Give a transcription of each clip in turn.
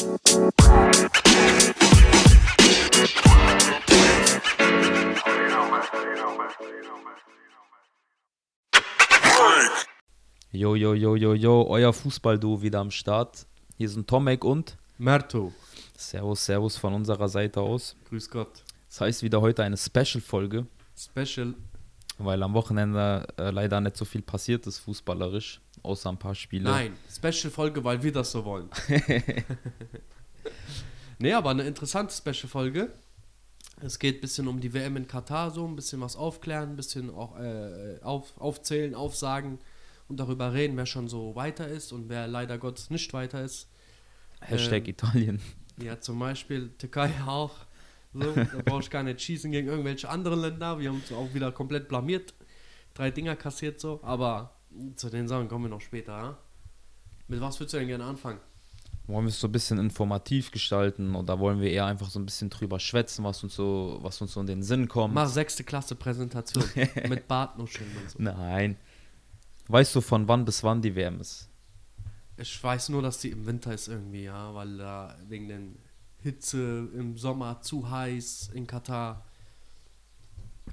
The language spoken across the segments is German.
Jo, jo, jo, jo, jo, euer Fußballduo wieder am Start. Hier sind Tomek und Merto. Servus, Servus von unserer Seite aus. Grüß Gott. Das heißt wieder heute eine Special-Folge, Special. weil am Wochenende äh, leider nicht so viel passiert ist fußballerisch, außer ein paar Spiele. Nein, Special-Folge, weil wir das so wollen. nee, aber eine interessante Special-Folge. Es geht ein bisschen um die WM in Katar, so ein bisschen was aufklären, ein bisschen auch äh, auf, aufzählen, aufsagen und darüber reden, wer schon so weiter ist und wer leider Gottes nicht weiter ist. Hashtag Ähm, Italien. Ja, zum Beispiel Türkei auch. So, da brauche ich gar nicht schießen gegen irgendwelche anderen Länder. Wir haben uns auch wieder komplett blamiert. Drei Dinger kassiert so. Aber zu den Sachen kommen wir noch später. Ja? Mit was würdest du denn gerne anfangen? Wollen wir es so ein bisschen informativ gestalten oder wollen wir eher einfach so ein bisschen drüber schwätzen, was uns so, was uns so in den Sinn kommt? Mach sechste Klasse Präsentation. mit Bartnuscheln und so. Nein. Weißt du, von wann bis wann die WM ist? Ich weiß nur, dass die im Winter ist irgendwie, ja. Weil da wegen den Hitze im Sommer zu heiß in Katar.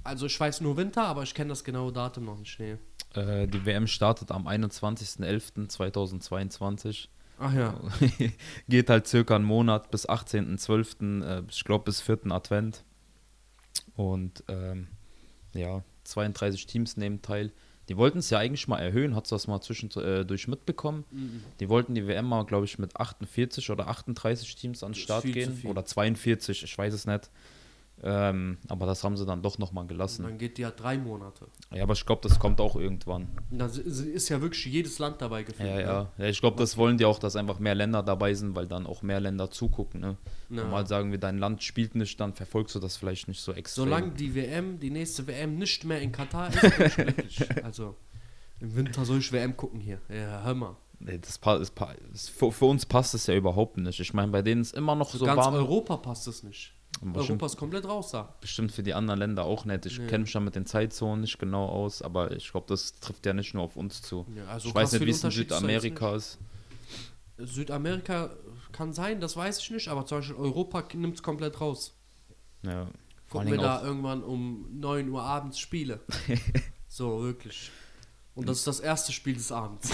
Also ich weiß nur Winter, aber ich kenne das genaue Datum noch nicht. Nee. Äh, die WM startet am 21.11.2022. Ach ja. Geht halt circa einen Monat bis 18.12., äh, ich glaube bis 4. Advent. Und ähm, ja, 32 Teams nehmen teil. Die wollten es ja eigentlich mal erhöhen, hast du das mal zwischendurch mitbekommen? Mhm. Die wollten die WM mal, glaube ich, mit 48 oder 38 Teams an den Start gehen. Oder 42, ich weiß es nicht. Ähm, aber das haben sie dann doch nochmal Und gelassen. dann geht die ja drei Monate. Ja, aber ich glaube, das kommt auch irgendwann. Und Da ist ja wirklich jedes Land dabei gefühlt. Ja, ne? ja. ja ich glaube, das wollen die auch, dass einfach mehr Länder dabei sind, weil dann auch mehr Länder zugucken. Ne? Ja. Normal sagen wir, dein Land spielt nicht, dann verfolgst du das vielleicht nicht so extrem. Solange die WM, die nächste WM nicht mehr in Katar ist, bin ich glücklich. Also im Winter soll ich WM gucken hier. Ja, hör mal. Nee, das pa ist, für, für uns passt es ja überhaupt nicht. Ich meine, bei denen ist immer noch Für so ganz warm. Europa passt es nicht. Europa ist komplett raus da. bestimmt für die anderen Länder auch nicht. Ich Nee. kenne mich da mit den Zeitzonen nicht genau aus, aber ich glaube, das trifft ja nicht nur auf uns zu. Ja, also ich weiß nicht, wie es in Südamerika ist. Südamerika kann sein, das weiß ich nicht, aber zum Beispiel Europa nimmt es komplett raus. Ja. Gucken wir da irgendwann um 9 Uhr abends Spiele. so, wirklich. Und das ist das erste Spiel des Abends.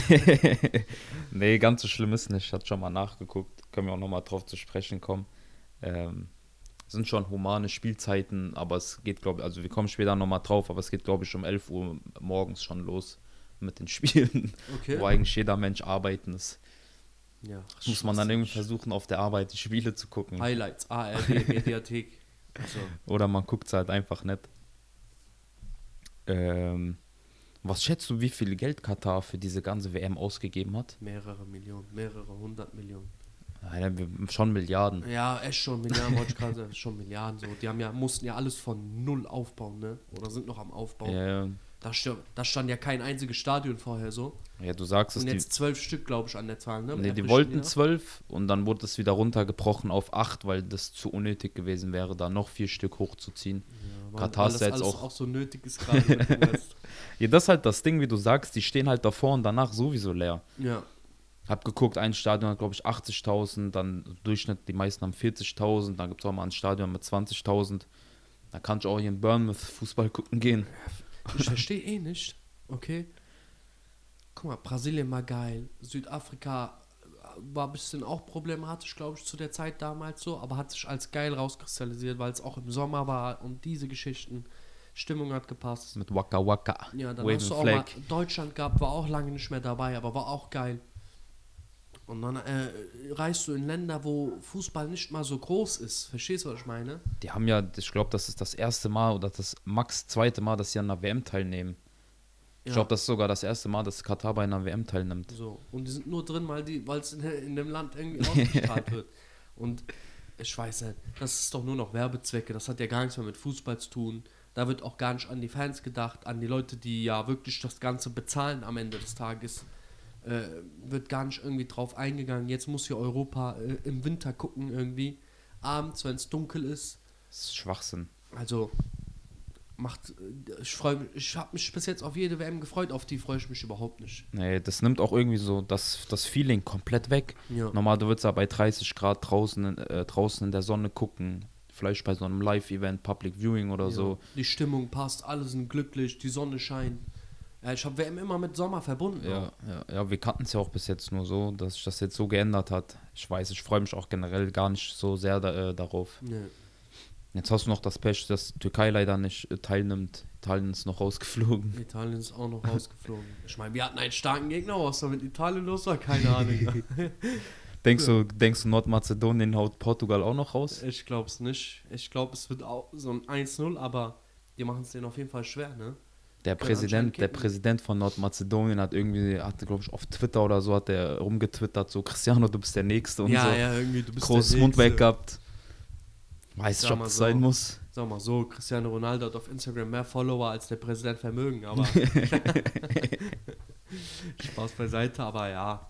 nee, ganz so schlimm ist nicht. Ich hatte schon mal nachgeguckt. Können wir auch nochmal drauf zu sprechen kommen. Ähm, sind schon humane Spielzeiten, aber es geht, glaube ich, also wir kommen später nochmal drauf, aber es geht, glaube ich, um 11 Uhr morgens schon los mit den Spielen, Okay. wo eigentlich jeder Mensch arbeiten ist. Ja, Muss man dann irgendwie versuchen, auf der Arbeit die Spiele zu gucken. Highlights, ARD, Mediathek. Also, Oder man guckt es halt einfach nicht. Ähm, was schätzt du, wie viel Geld Katar für diese ganze WM ausgegeben hat? mehrere Millionen, mehrere hundert Millionen. Ja, wir- schon Milliarden. Ja, echt schon Milliarden, wollte ich gerade sagen, schon Milliarden so. Die haben ja, mussten ja alles von null aufbauen, ne? Oder sind noch am Aufbau. Ja, Da, stand, da stand ja kein einziges Stadion vorher so. ja, du sagst es, Und die, jetzt zwölf Stück, glaube ich, an der Zahl, ne? nee, die wollten ja. zwölf und dann wurde es wieder runtergebrochen auf acht, weil das zu unnötig gewesen wäre, da noch vier Stück hochzuziehen. Ja, Katar ist ja jetzt auch- auch so nötig ist gerade. Ja, das ist halt das Ding, wie du sagst, die stehen halt davor und danach sowieso leer. ja. Hab geguckt, ein Stadion hat, glaube ich, 80.000, dann Durchschnitt, die meisten haben 40.000, dann gibt es auch mal ein Stadion mit 20.000. Da kann ich auch hier in Bournemouth Fußball gucken gehen. Ich verstehe eh nicht, okay? Guck mal, Brasilien war geil, Südafrika war ein bisschen auch problematisch, glaube ich, zu der Zeit damals so, aber hat sich als geil rauskristallisiert, weil es auch im Sommer war und diese Geschichten, Stimmung hat gepasst. Mit Waka Waka. Ja, dann Waving hast du auch Flag. mal Deutschland gehabt, war auch lange nicht mehr dabei, aber war auch geil. Und dann äh, reist du in Länder, wo Fußball nicht mal so groß ist. Verstehst du, was ich meine? Die haben ja, ich glaube, das ist das erste Mal oder das max zweite Mal, dass sie an einer WM teilnehmen. Ich Ja. glaube, das ist sogar das erste Mal, dass Katar bei einer WM teilnimmt. So. Und die sind nur drin, weil die, weil es in, in dem Land irgendwie ausgestrahlt wird. Und ich weiß nicht, das ist doch nur noch Werbezwecke. Das hat ja gar nichts mehr mit Fußball zu tun. Da wird auch gar nicht an die Fans gedacht, an die Leute, die ja wirklich das Ganze bezahlen am Ende des Tages. Äh, wird gar nicht irgendwie drauf eingegangen. Jetzt muss hier Europa äh, im Winter gucken irgendwie. Abends, wenn es dunkel ist. Das ist Schwachsinn. Also, macht. äh, Ich freue mich, ich habe mich bis jetzt auf jede WM gefreut, auf die freue ich mich überhaupt nicht. Nee, das nimmt auch irgendwie so das, das Feeling komplett weg. Ja. Normal, du würdest ja bei 30 Grad draußen, in- äh, draußen in der Sonne gucken. Vielleicht bei so einem Live-Event, Public Viewing oder Ja. so. Die Stimmung passt, alle sind glücklich, die Sonne scheint. Ja, ich habe WM immer mit Sommer verbunden. Ja, ja, ja wir kannten es ja auch bis jetzt nur so, dass sich das jetzt so geändert hat. Ich weiß, ich freue mich auch generell gar nicht so sehr da, äh, darauf. Nee. Jetzt hast du noch das Pech, dass Türkei leider nicht äh, teilnimmt. Italien ist noch rausgeflogen. Italien ist auch noch rausgeflogen. Ich meine, wir hatten einen starken Gegner, was da mit Italien los war, keine Ahnung. Denkst du, denkst du, Nordmazedonien haut Portugal auch noch raus? ich glaube es nicht. Ich glaube, es wird auch so ein 1-0, aber die machen es denen auf jeden Fall schwer, ne? Der Können Präsident, der. Präsident von Nordmazedonien hat irgendwie, hatte glaube ich auf Twitter oder so, hat der rumgetwittert, so Cristiano, du bist der Nächste und ja, so. ja, irgendwie, du bist Großes der Mund weg Nächste. gehabt. Weiß ich, ob das so. sein muss. Sag mal so, Cristiano Ronaldo hat auf Instagram mehr Follower als der Präsident Vermögen, aber. Spaß beiseite, aber ja.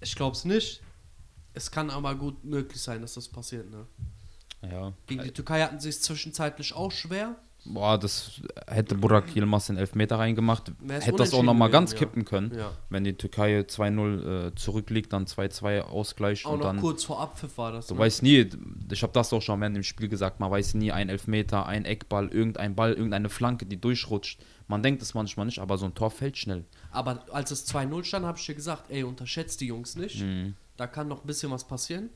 Ich glaube es nicht. Es kann aber gut möglich sein, dass das passiert, ne? Ja. Gegen die Türkei hatten sie es zwischenzeitlich auch schwer. Boah, das hätte Burak Yilmaz den Elfmeter reingemacht. Hätte das auch nochmal ganz ja. kippen können. Ja. Wenn die Türkei 2-0 äh, zurückliegt, dann 2-2 ausgleicht Auch und noch dann. kurz vor Abpfiff war das. Du ne? weißt nie, ich habe das auch schon am Ende im Spiel gesagt, man weiß nie, ein Elfmeter, ein Eckball, irgendein Ball, irgendeine Flanke, die durchrutscht. Man denkt es manchmal nicht, aber so ein Tor fällt schnell. Aber als es 2-0 stand, habe ich dir gesagt, ey, unterschätzt die Jungs nicht. Mhm. Da kann noch ein bisschen was passieren.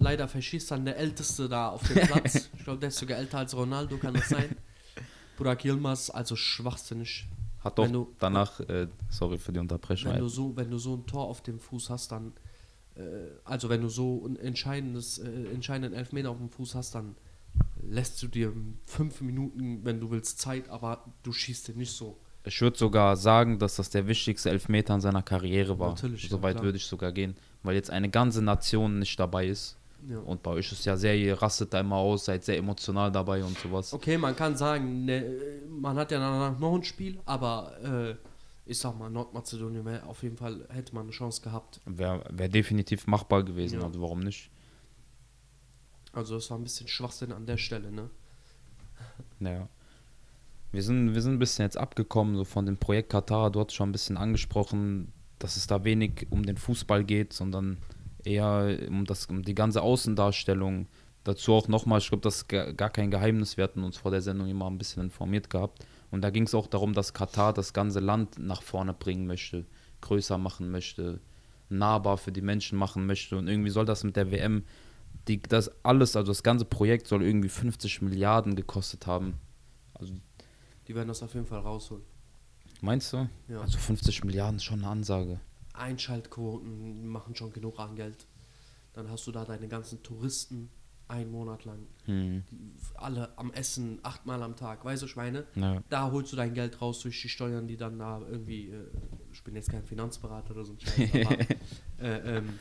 Leider verschießt dann der Älteste da auf dem Platz. ich glaube, der ist sogar älter als Ronaldo, kann das sein. Burak Yilmaz, also schwachsinnig. Hat doch Wenn du- danach, äh, sorry für die Unterbrechung, Wenn du so, wenn du so ein Tor auf dem Fuß hast, dann, äh, also wenn du so ein entscheidendes, äh, entscheidenden Elfmeter auf dem Fuß hast, dann lässt du dir fünf Minuten, wenn du willst, Zeit, aber du schießt den nicht so. Ich würde sogar sagen, dass das der wichtigste Elfmeter in seiner Karriere war. Natürlich, ja, so weit klar. würde ich sogar gehen, weil jetzt eine ganze Nation nicht dabei ist. Ja. Und bei euch ist ja sehr, ihr rastet da immer aus, seid sehr emotional dabei und sowas. Okay, man kann sagen, ne, man hat ja danach noch ein Spiel, aber äh, ich sag mal, Nordmazedonien wär auf jeden Fall hätte man eine Chance gehabt. Wäre wär definitiv machbar gewesen, Ja. also warum nicht? Also das war ein bisschen Schwachsinn an der Stelle, ne? Naja. Wir sind, wir sind ein bisschen jetzt abgekommen, so von dem Projekt Katar, du hast schon ein bisschen angesprochen, dass es da wenig um den Fußball geht, sondern eher um, das, um die ganze Außendarstellung. Dazu auch nochmal, ich glaube, das ist gar kein Geheimnis, wir hatten uns vor der Sendung immer ein bisschen informiert gehabt. Und da ging es auch darum, dass Katar das ganze Land nach vorne bringen möchte, größer machen möchte, nahbar für die Menschen machen möchte. Und irgendwie soll das mit der WM, die, das alles, also das ganze Projekt soll irgendwie 50 Milliarden gekostet haben. Also Die werden das auf jeden Fall rausholen. Meinst du? Ja. Also 50 Milliarden ist schon eine Ansage. Einschaltquoten machen schon genug an Geld. Dann hast du da deine ganzen Touristen einen Monat lang. Hm. Die, alle am Essen, achtmal am Tag, weißt du, Schweine? Ja. Da holst du dein Geld raus durch die Steuern, die dann da irgendwie, äh, ich bin jetzt kein Finanzberater oder so ein Scheiß, aber äh, ähm,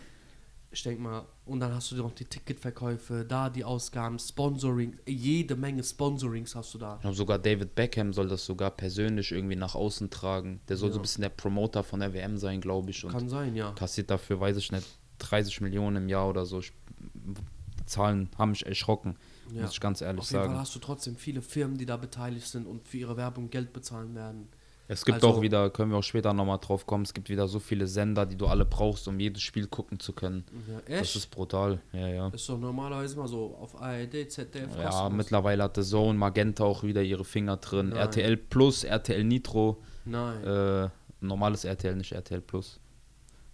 ich denke mal, und dann hast du noch die Ticketverkäufe, da die Ausgaben, Sponsoring, jede Menge Sponsorings hast du da. Glaube sogar David Beckham soll das sogar persönlich irgendwie nach außen tragen. Der soll so Ja. ein bisschen der Promoter von der WM sein, glaube ich. Und Kann sein, ja. kassiert dafür, weiß ich nicht, 30 Millionen im Jahr oder so. Ich, die Zahlen haben mich erschrocken, ja. muss ich ganz ehrlich Auf jeden Fall sagen. hast du trotzdem viele Firmen, die da beteiligt sind und für ihre Werbung Geld bezahlen werden. Es gibt also- auch wieder, können wir auch später nochmal drauf kommen, es gibt wieder so viele Sender, die du alle brauchst, um jedes Spiel gucken zu können. Ja, Das echt? ist brutal, ja, ja. ist doch normalerweise mal so auf ARD, ZDF, Ja, kostenlos. mittlerweile hat The Zone, Magenta auch wieder ihre Finger drin. Nein. RTL Plus, RTL Nitro, Nein. äh, normales RTL, nicht RTL Plus.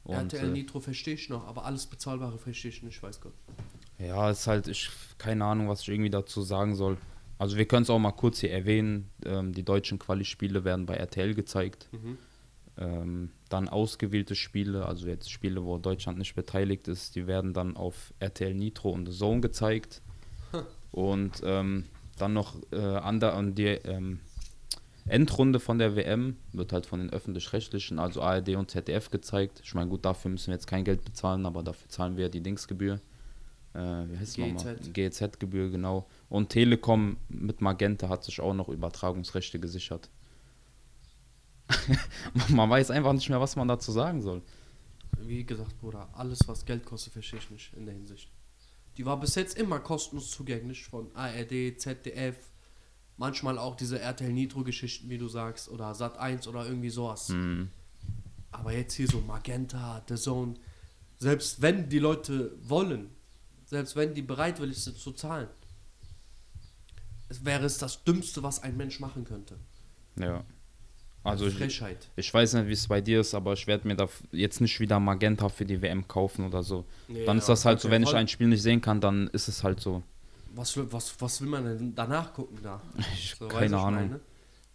Und, RTL äh, Nitro verstehe ich noch, aber alles Bezahlbare verstehe ich nicht, weiß Gott. Ja, ist halt, ich keine Ahnung, was ich irgendwie dazu sagen soll. Also wir können es auch mal kurz hier erwähnen. Ähm, die deutschen Quali-Spiele werden bei RTL gezeigt. Mhm. Ähm, dann ausgewählte Spiele, also jetzt Spiele, wo Deutschland nicht beteiligt ist, die werden dann auf RTL Nitro und The Zone gezeigt. und ähm, dann noch äh, ander, an die ähm, Endrunde von der WM wird halt von den öffentlich-rechtlichen, also ARD und ZDF gezeigt. Ich meine, gut, dafür müssen wir jetzt kein Geld bezahlen, aber dafür zahlen wir ja die Dingsgebühr. Äh, wie heißt? GEZ. GEZ-Gebühr, genau. Und Telekom mit Magenta hat sich auch noch Übertragungsrechte gesichert. man weiß einfach nicht mehr, was man dazu sagen soll. Wie gesagt, Bruder, alles was Geld kostet, verstehe ich nicht in der Hinsicht. Die war bis jetzt immer kostenlos zugänglich von ARD, ZDF, Manchmal auch diese RTL Nitro-Geschichten, wie du sagst, oder Sat 1 oder irgendwie sowas. Mhm. Aber jetzt hier so Magenta, The Zone, selbst wenn die Leute wollen, selbst wenn die bereitwillig sind zu zahlen, es wäre es das Dümmste, was ein Mensch machen könnte. Ja. Also ich, Frechheit. ich weiß nicht, wie es bei dir ist, aber ich werde mir da jetzt nicht wieder Magenta für die WM kaufen oder so. Nee, dann ist das halt so, wenn ich ein Spiel nicht sehen kann, dann ist es halt so. Was, will- was, was will man denn danach gucken da? Ich, So, keine ich Ahnung. meine?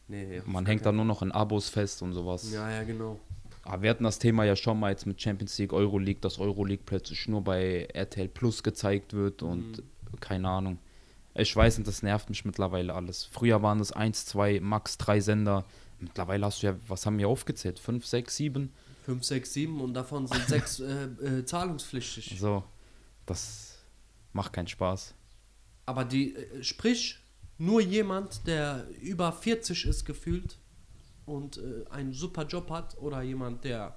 Nee, Man hängt da nur noch in Abos fest und sowas. Ja, ja, genau. Aber wir hatten das Thema ja schon mal jetzt mit Champions League, Euroleague, dass Euroleague plötzlich nur bei RTL Plus gezeigt wird und Mhm. keine Ahnung. Ich weiß nicht, das nervt mich mittlerweile alles. Früher waren es 1, 2, max 3 Sender. Mittlerweile hast du ja, was haben wir aufgezählt? 5, 6, 7? 5, 6, 7 und davon sind 6 äh, äh, zahlungspflichtig. So, das macht keinen Spaß. Aber die, äh, sprich, nur jemand, der über 40 ist gefühlt und äh, einen super Job hat oder jemand, der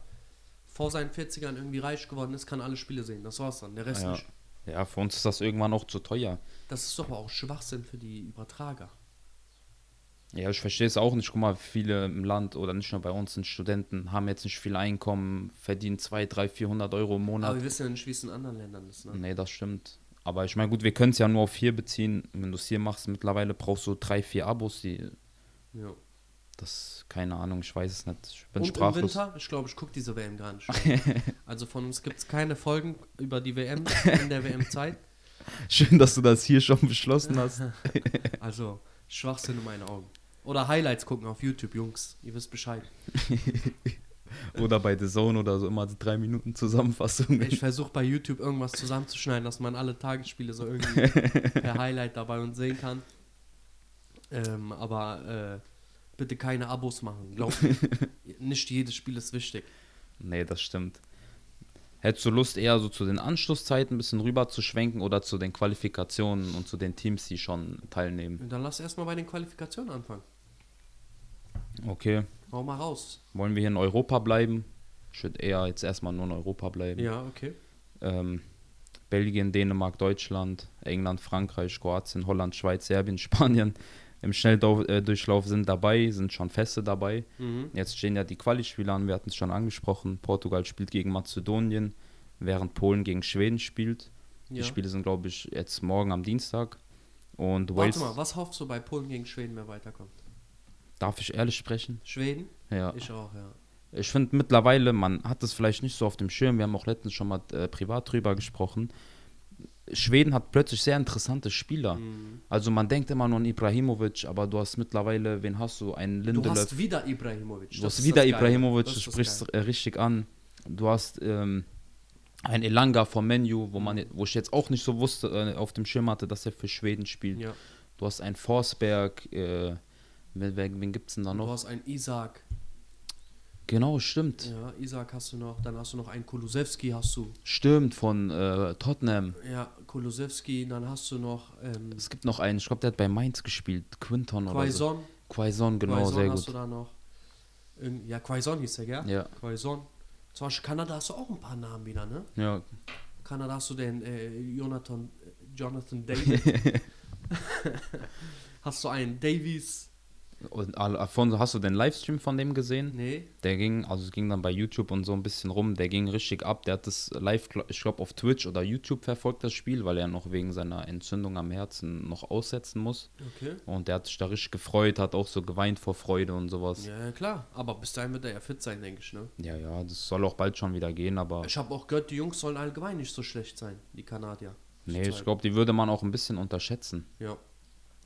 vor seinen 40ern irgendwie reich geworden ist, kann alle Spiele sehen. Das war's dann. Der Rest Ja. nicht. Ja, für uns ist das irgendwann auch zu teuer. Das ist doch auch Schwachsinn für die Übertrager. Ja, ich verstehe es auch nicht. Guck mal, viele im Land oder nicht nur bei uns sind Studenten, haben jetzt nicht viel Einkommen, verdienen 2, 3, 400 Euro im Aber Monat. wir wissen ja nicht, wie es in anderen Ländern ist. Ne? Nee, das stimmt. Aber ich meine, gut, wir können es ja nur auf hier beziehen. Wenn du es hier machst, mittlerweile brauchst du drei, vier Abos. Die, Ja. Das, keine Ahnung, ich weiß es nicht. Ich bin Und im sprachlos. Winter, ich glaube, ich gucke diese WM gar nicht. also von uns gibt es keine Folgen über die WM in der WM-Zeit. Schön, dass du das hier schon beschlossen hast. Also Schwachsinn in meinen Augen. Oder Highlights gucken auf YouTube, Jungs. Ihr wisst Bescheid. oder bei The Zone oder so immer so drei Minuten Zusammenfassung. Ich versuche bei YouTube irgendwas zusammenzuschneiden, dass man alle Tagesspiele so irgendwie per Highlight dabei und sehen kann. Ähm, aber äh, bitte keine Abos machen. Glaubt mir. Nicht jedes Spiel ist wichtig. Nee, das stimmt. Hättest du Lust, eher so zu den Anschlusszeiten ein bisschen rüber zu schwenken oder zu den Qualifikationen und zu den Teams, die schon teilnehmen? Dann lass erstmal bei den Qualifikationen anfangen. Okay. Hau mal raus. Wollen wir hier in Europa bleiben? Ich würde eher jetzt erstmal nur in Europa bleiben. Ja, okay. ähm, Belgien, Dänemark, Deutschland, England, Frankreich, Kroatien, Holland, Schweiz, Serbien, Spanien im Schnelldurchlauf sind dabei, sind schon feste dabei. Mhm. Jetzt stehen ja die Quali-Spiele an, wir hatten es schon angesprochen. Portugal spielt gegen Mazedonien, während Polen gegen Schweden spielt. Die Ja. Spiele sind, glaube ich, jetzt morgen am Dienstag. Und Warte Wales, mal, was hoffst du bei Polen gegen Schweden, wer weiterkommt? darf ich ehrlich sprechen? Schweden? Ja. Ich auch, ja. Ich finde mittlerweile, man hat es vielleicht nicht so auf dem Schirm, wir haben auch letztens schon mal äh, privat drüber gesprochen. Schweden hat plötzlich sehr interessante Spieler. Mhm. Also man denkt immer nur an Ibrahimovic, aber du hast mittlerweile, wen hast du? Einen Du Lindelöf. hast wieder Ibrahimovic. Du Das hast wieder. Ibrahimovic, du sprichst richtig an. Du hast ähm, einen Elanga vom Menu, wo, man, wo ich jetzt auch nicht so wusste, äh, auf dem Schirm hatte, dass er für Schweden spielt. Ja. Du hast einen Forsberg, äh, wen, wen, gibt es denn da Du noch? hast einen Isaac. Genau, stimmt. Ja, Isaac hast du noch. Dann hast du noch einen Kulusewski hast du. Stimmt, von äh, Tottenham. Ja, Kulusewski. Dann hast du noch ähm, Es gibt noch einen, ich glaube, der hat bei Mainz gespielt, Quinton oder so. Quaison. Quaison, genau, Quaison sehr hast gut. du da noch. Irgend- Ja, Quaison hieß der, gell? Ja, Quaison. Zum Beispiel Kanada hast du auch ein paar Namen wieder, ne? ja. Kanada hast du den äh, Jonathan, Jonathan David. hast du einen Davies? Und Al- Alfonso, hast du den Livestream von dem gesehen? Nee. Der ging, also es ging dann bei YouTube und so ein bisschen rum, der ging richtig ab. Der hat das live, ich glaube, auf Twitch oder YouTube verfolgt, das Spiel, weil er noch wegen seiner Entzündung am Herzen noch aussetzen muss. Okay. Und der hat sich da richtig gefreut, hat auch so geweint vor Freude und sowas. Ja, ja, klar. Aber bis dahin wird er ja fit sein, denke ich, ne? Ja, ja, das soll auch bald schon wieder gehen, aber Ich habe auch gehört, die Jungs sollen allgemein nicht so schlecht sein, die Kanadier. nee, ich glaube, die würde man auch ein bisschen unterschätzen. Ja.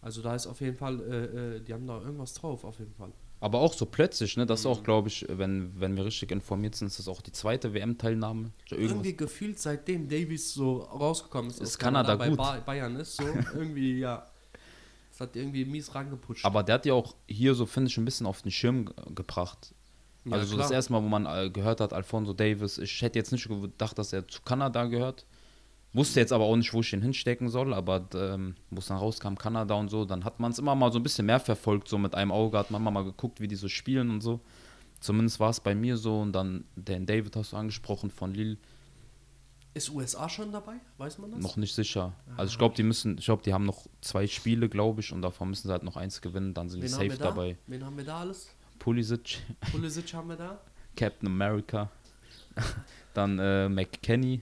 Also da ist auf jeden Fall, äh, äh, die haben da irgendwas drauf, auf jeden Fall. Aber auch so plötzlich, ne? Das ist Mhm. auch, glaube ich, wenn, wenn wir richtig informiert sind, ist das auch die zweite WM-Teilnahme. Irgendwie gefühlt, seitdem Davies so rausgekommen ist, Ist Kanada bei gut. Ba Bayern ist, so irgendwie, ja. Das hat irgendwie mies rangeputscht. Aber der hat ja auch hier so, finde ich, ein bisschen auf den Schirm ge- gebracht. Ja, also so das erste Mal, wo man äh, gehört hat, Alfonso Davis, ich hätte jetzt nicht gedacht, dass er zu Kanada gehört. Wusste jetzt aber auch nicht, wo ich ihn hinstecken soll, aber ähm, wo es dann rauskam, Kanada und so, dann hat man es immer mal so ein bisschen mehr verfolgt, so mit einem Auge hat man mal geguckt, wie die so spielen und so. Zumindest war es bei mir so und dann den David hast du angesprochen von Lille. Ist USA schon dabei? Weiß man das? Noch nicht sicher. Also ich glaube, die müssen, ich glaube, die haben noch zwei Spiele, glaube ich, und davon müssen sie halt noch eins gewinnen, dann sind Wen die safe da? dabei. Wen haben wir da alles? Pulisic, Pulisic haben wir da. Captain America, dann äh, McKenny,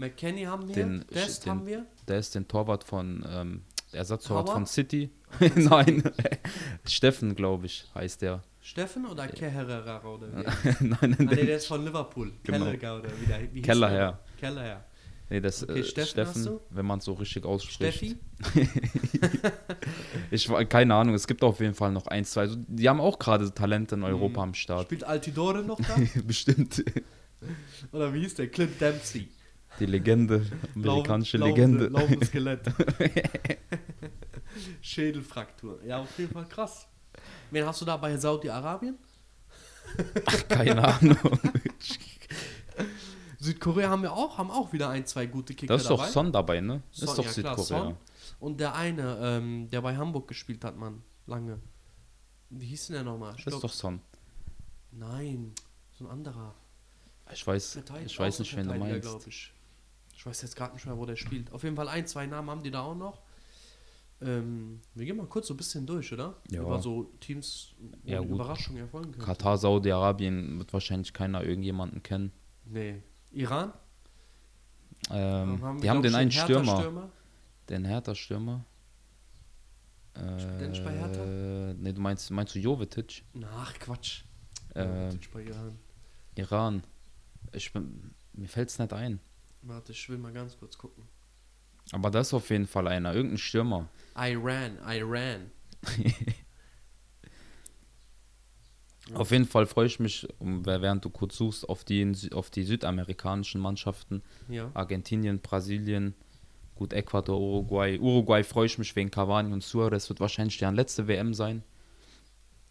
McKenny haben wir. Den- Dest den- haben wir. der ist den Torwart von, ähm, der Ersatztorwart Howard? von City. Nein, Steffen, glaube ich, heißt der. Steffen oder Keherera oder wie? ah, nein, nein, nee, der, ist von Liverpool. Genau. Kellerger oder wie der wie Kellerherr. Kellerherr. nee, das Okay, äh, Steffen Steffen, wenn man es so richtig ausspricht. Steffi? Ich war keine Ahnung, es gibt auf jeden Fall noch eins, zwei. Also, die haben auch gerade Talente in Europa Mhm. am Start. Spielt Altidore noch da? Bestimmt. oder wie hieß der? Clint Dempsey. Die Legende, amerikanische Laufende- Legende. Laufendes Skelett. Schädelfraktur. Ja, auf jeden Fall krass. Wen hast du da bei Saudi-Arabien? Keine Ahnung. Südkorea haben wir auch, haben auch wieder ein, zwei gute Kicker Das ist doch dabei. Son dabei, ne? Das Son, ist doch ja, klar, Südkorea. Son. Und der eine, ähm, der bei Hamburg gespielt hat, Mann, lange. Wie hieß denn der nochmal? Das ist doch Son. Nein, so ein anderer. Ich weiß, ich weiß nicht, wen du meinst. Ich. Ich weiß jetzt gerade nicht mehr, wo der spielt. Auf jeden Fall ein, zwei Namen haben die da auch noch. Ähm, wir gehen mal kurz so ein bisschen durch, oder? Ja. Über so Teams, wo Ja. Überraschungen erfolgen können. Katar, Saudi-Arabien wird wahrscheinlich keiner irgendjemanden kennen. Nee. Iran? Ähm, wir, die haben den einen Stürmer. Hertha-Stürmer. Den Hertha-Stürmer. Nicht bei Hertha? Äh, nee, du meinst, meinst du Jovetic? Ach, Quatsch. Äh, Jovetic bei Iran. Iran. Ich bin, mir fällt's nicht ein. Warte, ich will mal ganz kurz gucken. Aber das ist auf jeden Fall einer. Irgendein Stürmer. Iran, Iran. Auf jeden Fall freue ich mich, während du kurz suchst, auf die, auf die südamerikanischen Mannschaften. Ja. Argentinien, Brasilien, gut, Ecuador, Uruguay. Uruguay freue ich mich wegen Cavani und Suarez. Wird wahrscheinlich deren letzte WM sein.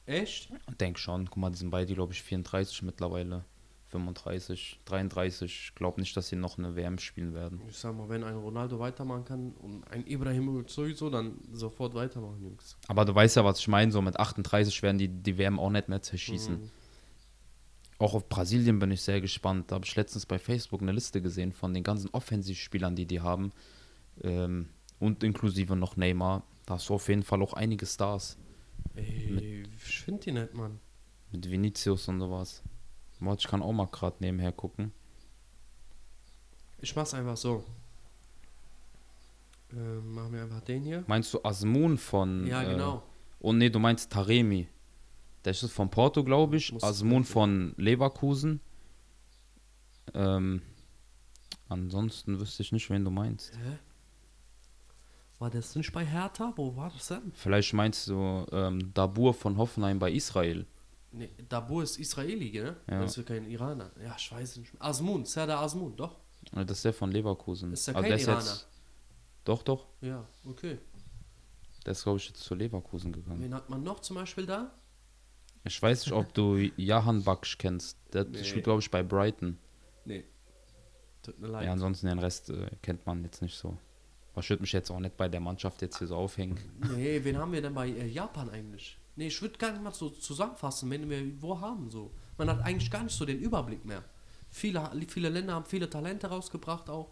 Echt? Denk schon. Guck mal, die sind beide, glaube ich, 34 mittlerweile. 35, 33. Ich glaube nicht, dass sie noch eine WM spielen werden. Ich sag mal, wenn ein Ronaldo weitermachen kann und ein Ibrahimovic sowieso, dann sofort weitermachen, Jungs. Aber du weißt ja, was ich meine. So mit 38 werden die die WM auch nicht mehr zerschießen. Mhm. Auch auf Brasilien bin ich sehr gespannt. Da habe ich letztens bei Facebook eine Liste gesehen von den ganzen Offensivspielern, die die haben. Ähm, und inklusive noch Neymar. Da hast du auf jeden Fall auch einige Stars. Ey, ich finde die nicht, Mann. Mit Vinicius und sowas. Warte, ich kann auch mal gerade nebenher gucken. Ich mach's einfach so. Ähm, machen wir einfach den hier. Meinst du Asmun von. Ja, äh, genau. Und nee, du meinst Taremi. Der ist von Porto, glaube ich. Muss- Asmun von Leverkusen. Ähm, ansonsten wüsste ich nicht, wen du meinst. Hä? War das nicht bei Hertha? Wo war das denn? Vielleicht meinst du ähm, Dabur von Hoffenheim bei Israel. Nee, Dabur ist Israeli, ne? Ja. Das ist ja kein Iraner. Ja, ich weiß nicht. Asmun, Serdar Asmun, doch. Das ist der von Leverkusen. Ist ja Aber kein der Iraner. Doch, doch. Ja, okay. Der ist, glaube ich, jetzt zu Leverkusen gegangen. Wen hat man noch zum Beispiel da? Ich weiß nicht, ob du Jahan Baksch kennst. Der Nee. spielt, glaube ich, bei Brighton. Nee. Tut mir leid. Ja, ansonsten den Rest äh, kennt man jetzt nicht so. Aber ich würde mich jetzt auch nicht bei der Mannschaft jetzt hier so aufhängen. Nee, wen haben wir denn bei äh, Japan eigentlich? Nee, ich würde gar nicht mal so zusammenfassen, wenn wir wo haben so. Man hat eigentlich gar nicht so den Überblick mehr. Viele, viele Länder haben viele Talente rausgebracht auch.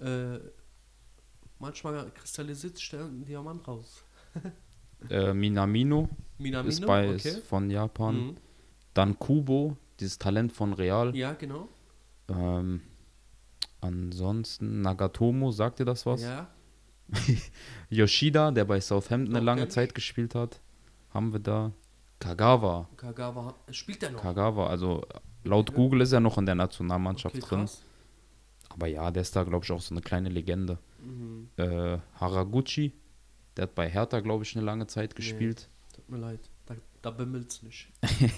Äh, manchmal kristallisiert sich der ein Diamant raus. Äh, Minamino, Minamino, ist bei okay. ist von Japan. Mhm. Dann Kubo, dieses Talent von Real. Ja, genau. Ähm, ansonsten Nagatomo, sagt dir das was? Ja, Yoshida, der bei Southampton eine lange. Zeit gespielt hat. Haben wir da. Kagawa. Kagawa. Spielt der noch? Kagawa, also laut Google ist er noch in der Nationalmannschaft Okay, drin. krass. Aber ja, der ist da, glaube ich, auch so eine kleine Legende. Mhm. Äh, Haraguchi, der hat bei Hertha, glaube ich, eine lange Zeit gespielt. Tut mir leid. Da, da bimmelt's nicht.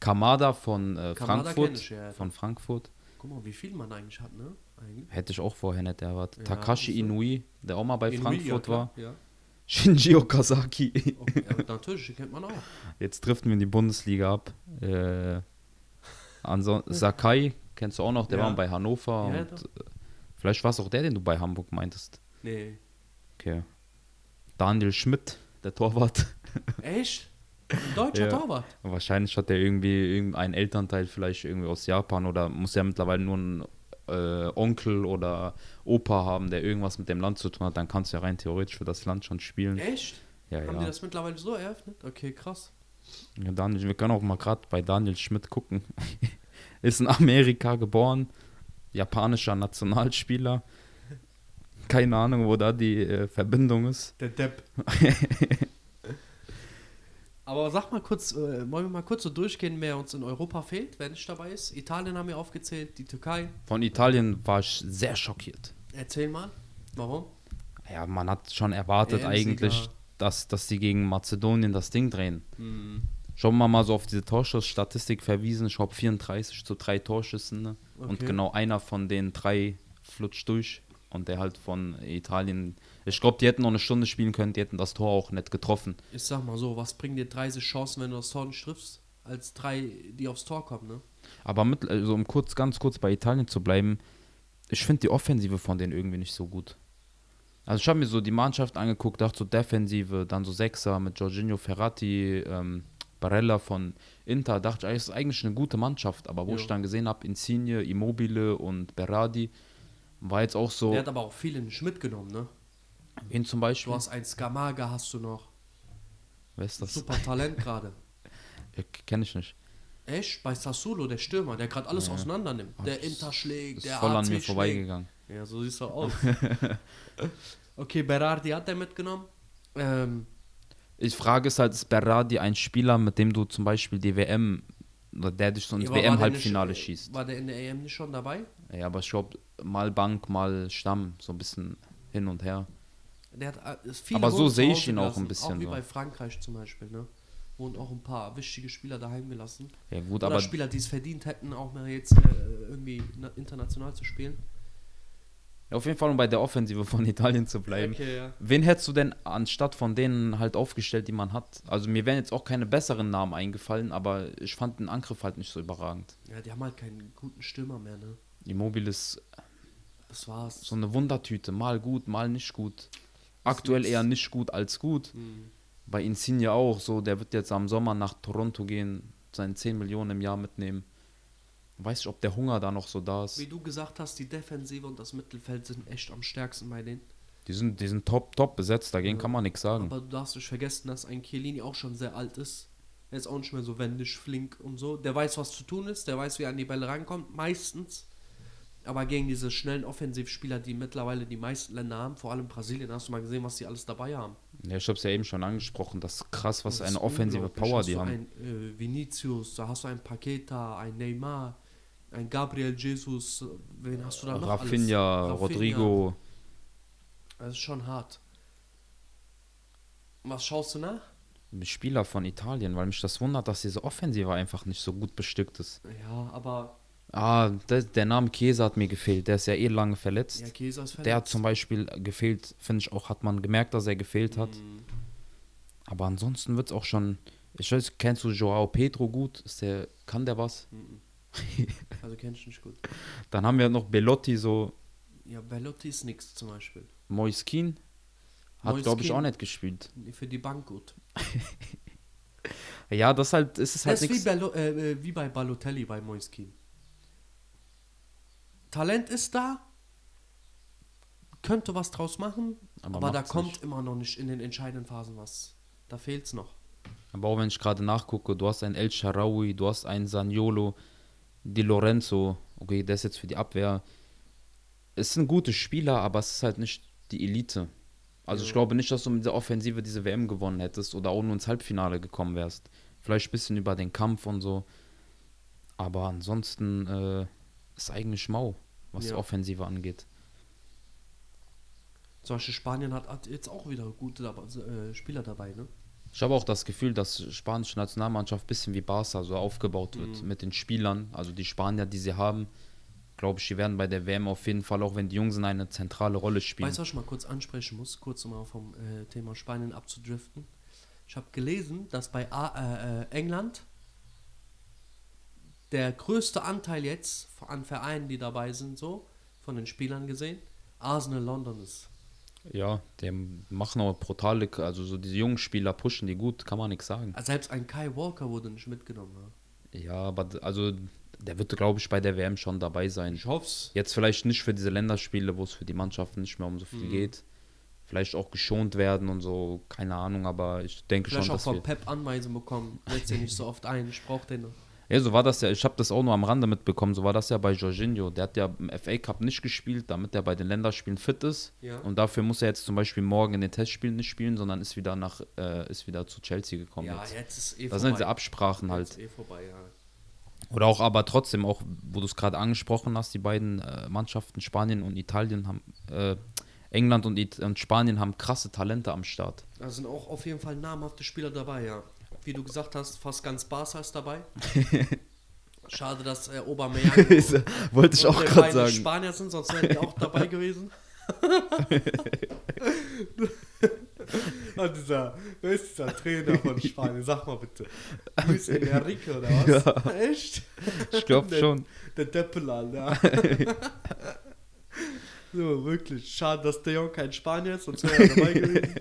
Kamada von äh, Kamada Frankfurt. ich, ja. Von Frankfurt. Guck mal, wie viel man eigentlich hat, ne? Eigentlich. Hätte ich auch vorher nicht erwartet. Ja, Takashi du. Inui, der auch mal bei Inui, Frankfurt ja, war. Ja. Shinji Okazaki. Okay, ja, natürlich, die kennt man auch. Jetzt trifft mir die Bundesliga ab. Äh, ansonsten Sakai, kennst du auch noch, der Ja. war bei Hannover. Ja, und, äh, vielleicht war es auch der, den du bei Hamburg meintest. Nee. Okay. Daniel Schmidt, der Torwart. Echt? Ein deutscher Ja. Torwart. Wahrscheinlich hat er irgendwie irgendeinen Elternteil vielleicht irgendwie aus Japan oder muss ja mittlerweile nur ein äh, Onkel oder Opa haben, der irgendwas mit dem Land zu tun hat, dann kannst du ja rein theoretisch für das Land schon spielen. Echt? Ja, Haben ja. die das mittlerweile so eröffnet? Okay, krass. ja Daniel, wir können auch mal gerade bei Daniel Schmidt gucken. Ist in Amerika geboren, japanischer Nationalspieler. Keine Ahnung, wo da die äh, Verbindung ist. Der Depp. Aber sag mal kurz, äh, wollen wir mal kurz so durchgehen, wer uns in Europa fehlt, wer nicht dabei ist? Italien haben wir aufgezählt, die Türkei. Von Italien war ich sehr schockiert. Erzähl mal, warum? Ja, man hat schon erwartet eigentlich, dass, dass die gegen Mazedonien das Ding drehen. Hm, Schon mal mal so auf diese Torschussstatistik verwiesen. Ich glaube 34 zu drei Torschüssen. Ne? Und Okay. genau einer von den drei flutscht durch. Und der halt von Italien. Ich glaube, die hätten noch eine Stunde spielen können, die hätten das Tor auch nicht getroffen. Ich sag mal so, was bringen dir 30 Chancen, wenn du das Tor nicht triffst, als drei, die aufs Tor kommen, ne? Aber mit, also um kurz, ganz kurz bei Italien zu bleiben, ich finde die Offensive von denen irgendwie nicht so gut. Also ich habe mir so die Mannschaft angeguckt, dachte so Defensive, dann so Sechser mit Jorginho Ferrati, ähm, Barella von Inter, dachte ich, ist eigentlich eine gute Mannschaft, aber wo Ja. ich dann gesehen habe, Insigne, Immobile und Berardi, war jetzt auch so, Der hat aber auch viele nicht mitgenommen, ne? Wen zum Du Beispiel, hast einen Skamaga, hast du noch. wer ist das? Super Talent gerade. Kenne ich nicht. Echt? Bei Sassuolo, der Stürmer, der gerade alles Ja. auseinander nimmt. Der Inter schlägt, Ist der voll an mir vorbeigegangen. Ja, so siehst du aus. okay, Berardi hat er mitgenommen. Ähm, Ich frage es halt, ist Berardi ein Spieler, mit dem du zum Beispiel die WM, oder der dich so ins WM-Halbfinale äh, schießt? War der in der EM nicht schon dabei? Ja, aber ich glaube, mal Bank, mal Stamm, so ein bisschen hin und her. Der hat äh, Aber so sehe ich ihn auch ein bisschen Auch wie so. bei Frankreich zum Beispiel, ne? Wurden auch ein paar wichtige Spieler daheim gelassen. Ja, gut, Oder aber Spieler, die es verdient hätten, auch mal jetzt äh, irgendwie na, international zu spielen. auf jeden Fall, um bei der Offensive von Italien zu bleiben. Okay, ja. Wen hättest du denn anstatt von denen halt aufgestellt, die man hat? Also mir wären jetzt auch keine besseren Namen eingefallen, aber ich fand den Angriff halt nicht so überragend. Ja, die haben halt keinen guten Stürmer mehr, ne? Immobile ist Das war's. so eine Wundertüte, mal gut, mal nicht gut. Aktuell eher nicht gut als gut. Hm. Bei Insigne auch so, der wird jetzt am Sommer nach Toronto gehen, seine 10 Millionen im Jahr mitnehmen. Weiß ich, ob der Hunger da noch so da ist. Wie du gesagt hast, die Defensive und das Mittelfeld sind echt am stärksten bei denen. Die sind, die sind top, top besetzt, dagegen Ja. kann man nichts sagen. Aber du darfst nicht vergessen, dass ein Chiellini auch schon sehr alt ist. Er ist auch nicht mehr so wendig, flink und so. Der weiß, was zu tun ist, der weiß, wie er an die Bälle rankommt, meistens. Aber gegen diese schnellen Offensivspieler, die mittlerweile die meisten Länder haben, vor allem Brasilien, hast du mal gesehen, was die alles dabei haben. Ja, ich habe es ja eben schon angesprochen, das ist krass, was Das eine offensive. Power Hast die du haben. Ein äh, Vinicius, da hast du ein Paqueta, ein Neymar, ein Gabriel Jesus, wen hast du da noch? alles? Rafinha, Rodrigo. Das ist schon hart. Was schaust du nach? Spieler von Italien, weil mich das wundert, dass diese Offensive einfach nicht so gut bestückt ist. Ja, aber Ah, der, der Name Käse hat mir gefehlt. Der ist ja eh lange verletzt. ja, Käse ist der hat zum Beispiel gefehlt, finde ich auch, hat man gemerkt, dass er gefehlt hat. Mhm. Aber ansonsten wird es auch schon. Ich weiß, kennst du Joao Pedro gut? Ist der, kann der was? Mhm. Also kennst du nicht gut. Dann haben wir noch Belotti, so Ja, Bellotti ist nix zum Beispiel. Moiskin. Hat, glaube ich, auch nicht gespielt. Für die Bank gut. Ja, das halt, es ist Das halt ist wie. Bello, äh, äh, wie bei Balotelli bei Moiskin. Talent ist da, könnte was draus machen, Aber aber, da kommt nicht. immer noch nicht in den entscheidenden Phasen was. Da fehlt's noch. Aber auch wenn ich gerade nachgucke, du hast einen El Sharawi, du hast einen Saniolo, Di Lorenzo. Okay, der ist jetzt für die Abwehr. Es sind gute Spieler, aber es ist halt nicht die Elite. Also ich Ja. glaube nicht, dass du mit der Offensive diese WM gewonnen hättest oder auch nur ins Halbfinale gekommen wärst. Vielleicht ein bisschen über den Kampf und so. Aber ansonsten äh, ist eigentlich mau, was die Ja. Offensive angeht. Zum Beispiel Spanien hat, hat jetzt auch wieder gute dabei, äh, Spieler dabei, ne? Ich habe auch das Gefühl, dass die spanische Nationalmannschaft ein bisschen wie Barca so aufgebaut wird Mhm. mit den Spielern. Also die Spanier, die sie haben, glaube ich, die werden bei der WM auf jeden Fall, auch wenn die Jungen sind, eine zentrale Rolle spielen. Weißt du, was ich mal kurz ansprechen muss, kurz um mal vom äh, Thema Spanien abzudriften? Ich habe gelesen, dass bei A äh, äh, England der größte Anteil jetzt an Vereinen, die dabei sind, so von den Spielern gesehen, Arsenal London ist. Ja, die machen auch brutale, also so diese jungen Spieler pushen die gut, kann man nichts sagen. Also selbst ein Kai Walker wurde nicht mitgenommen. Ja, aber d- also der wird, glaube ich, bei der WM schon dabei sein. Ich hoff's. Jetzt vielleicht nicht für diese Länderspiele, wo es für die Mannschaften nicht mehr um so Mhm. viel geht. Vielleicht auch geschont werden und so, keine Ahnung, aber ich denke Vielleicht schon, auch dass von. Pep Anweisungen bekommen. Setz den nicht so oft ein, ich brauch den noch. Ja, so war das ja. Ich habe das auch nur am Rande mitbekommen. So war das ja bei Jorginho. Der hat ja im FA Cup nicht gespielt, damit er bei den Länderspielen fit ist. Ja. Und dafür muss er jetzt zum Beispiel morgen in den Testspielen nicht spielen, sondern ist wieder nach, äh, ist wieder zu Chelsea gekommen. Ja, jetzt. jetzt ist eh Das vorbei. sind diese Absprachen halt. Jetzt eh vorbei, ja. Oder auch aber trotzdem, auch wo du es gerade angesprochen hast, die beiden äh, Mannschaften, Spanien und Italien haben, äh, England und, und Spanien haben krasse Talente am Start. Da sind auch auf jeden Fall namhafte Spieler dabei, ja. Wie du gesagt hast, fast ganz Barca ist dabei. Schade, dass äh, Aubameyang Wollte ich auch gerade sagen. Spanier sind, sonst wären die auch dabei gewesen. Und dieser, wer ist dieser Trainer von Spanien? Sag mal bitte. Luis Enrique oder was? Echt? Ich glaube schon. Der Deppelan, ja. so, wirklich. Schade, dass der Jong kein Spanier ist, sonst wäre er dabei gewesen.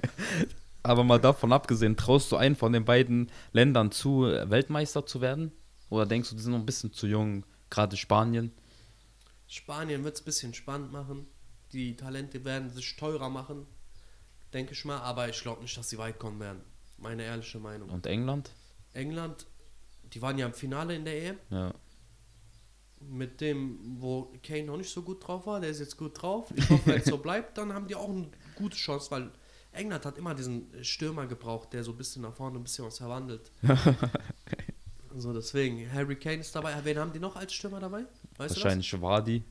Aber mal davon abgesehen, traust du einen von den beiden Ländern zu, Weltmeister zu werden? Oder denkst du, die sind noch ein bisschen zu jung, gerade Spanien? Spanien wird es ein bisschen spannend machen. Die Talente werden sich teurer machen, denke ich mal. Aber ich glaube nicht, dass sie weit kommen werden. Meine ehrliche Meinung. Und England? England, die waren ja im Finale in der EM. Ja. Mit dem, wo Kane noch nicht so gut drauf war. Der ist jetzt gut drauf. Ich hoffe, wenn es so bleibt, dann haben die auch eine gute Chance, weil England hat immer diesen Stürmer gebraucht, der so ein bisschen nach vorne ein bisschen was verwandelt. so, deswegen, Harry Kane ist dabei. Wen haben die noch als Stürmer dabei? Weißt Wahrscheinlich Wadi.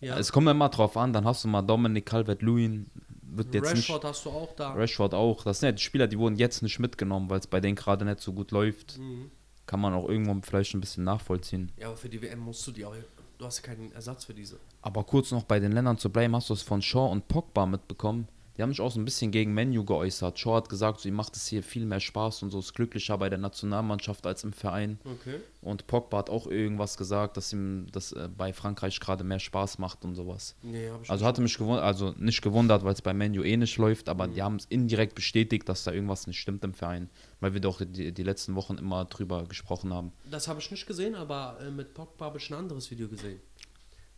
Ja. Es kommt immer drauf an, dann hast du mal Dominic Calvert-Lewin, wird jetzt Rashford hast du auch da. nicht. Rashford auch. Das sind ja die Spieler, die wurden jetzt nicht mitgenommen, weil es bei denen gerade nicht so gut läuft. Mhm. Kann man auch irgendwo vielleicht ein bisschen nachvollziehen. Ja, aber für die WM musst du die auch. Du hast ja keinen Ersatz für diese. Aber kurz noch bei den Ländern zu bleiben, hast du es von Shaw und Pogba mitbekommen? Die haben sich auch so ein bisschen gegen Menu geäußert. Shaw hat gesagt, so, ihm macht es hier viel mehr Spaß und so ist glücklicher bei der Nationalmannschaft als im Verein. Okay. Und Pogba hat auch irgendwas gesagt, dass ihm das äh, bei Frankreich gerade mehr Spaß macht und sowas. Nee, hab ich Also nicht. hatte mich gewundert, also nicht gewundert, weil es bei Menu eh nicht läuft, aber Mhm. die haben es indirekt bestätigt, dass da irgendwas nicht stimmt im Verein, weil wir doch die, die letzten Wochen immer drüber gesprochen haben. Das habe ich nicht gesehen, aber äh, mit Pogba habe ich ein anderes Video gesehen.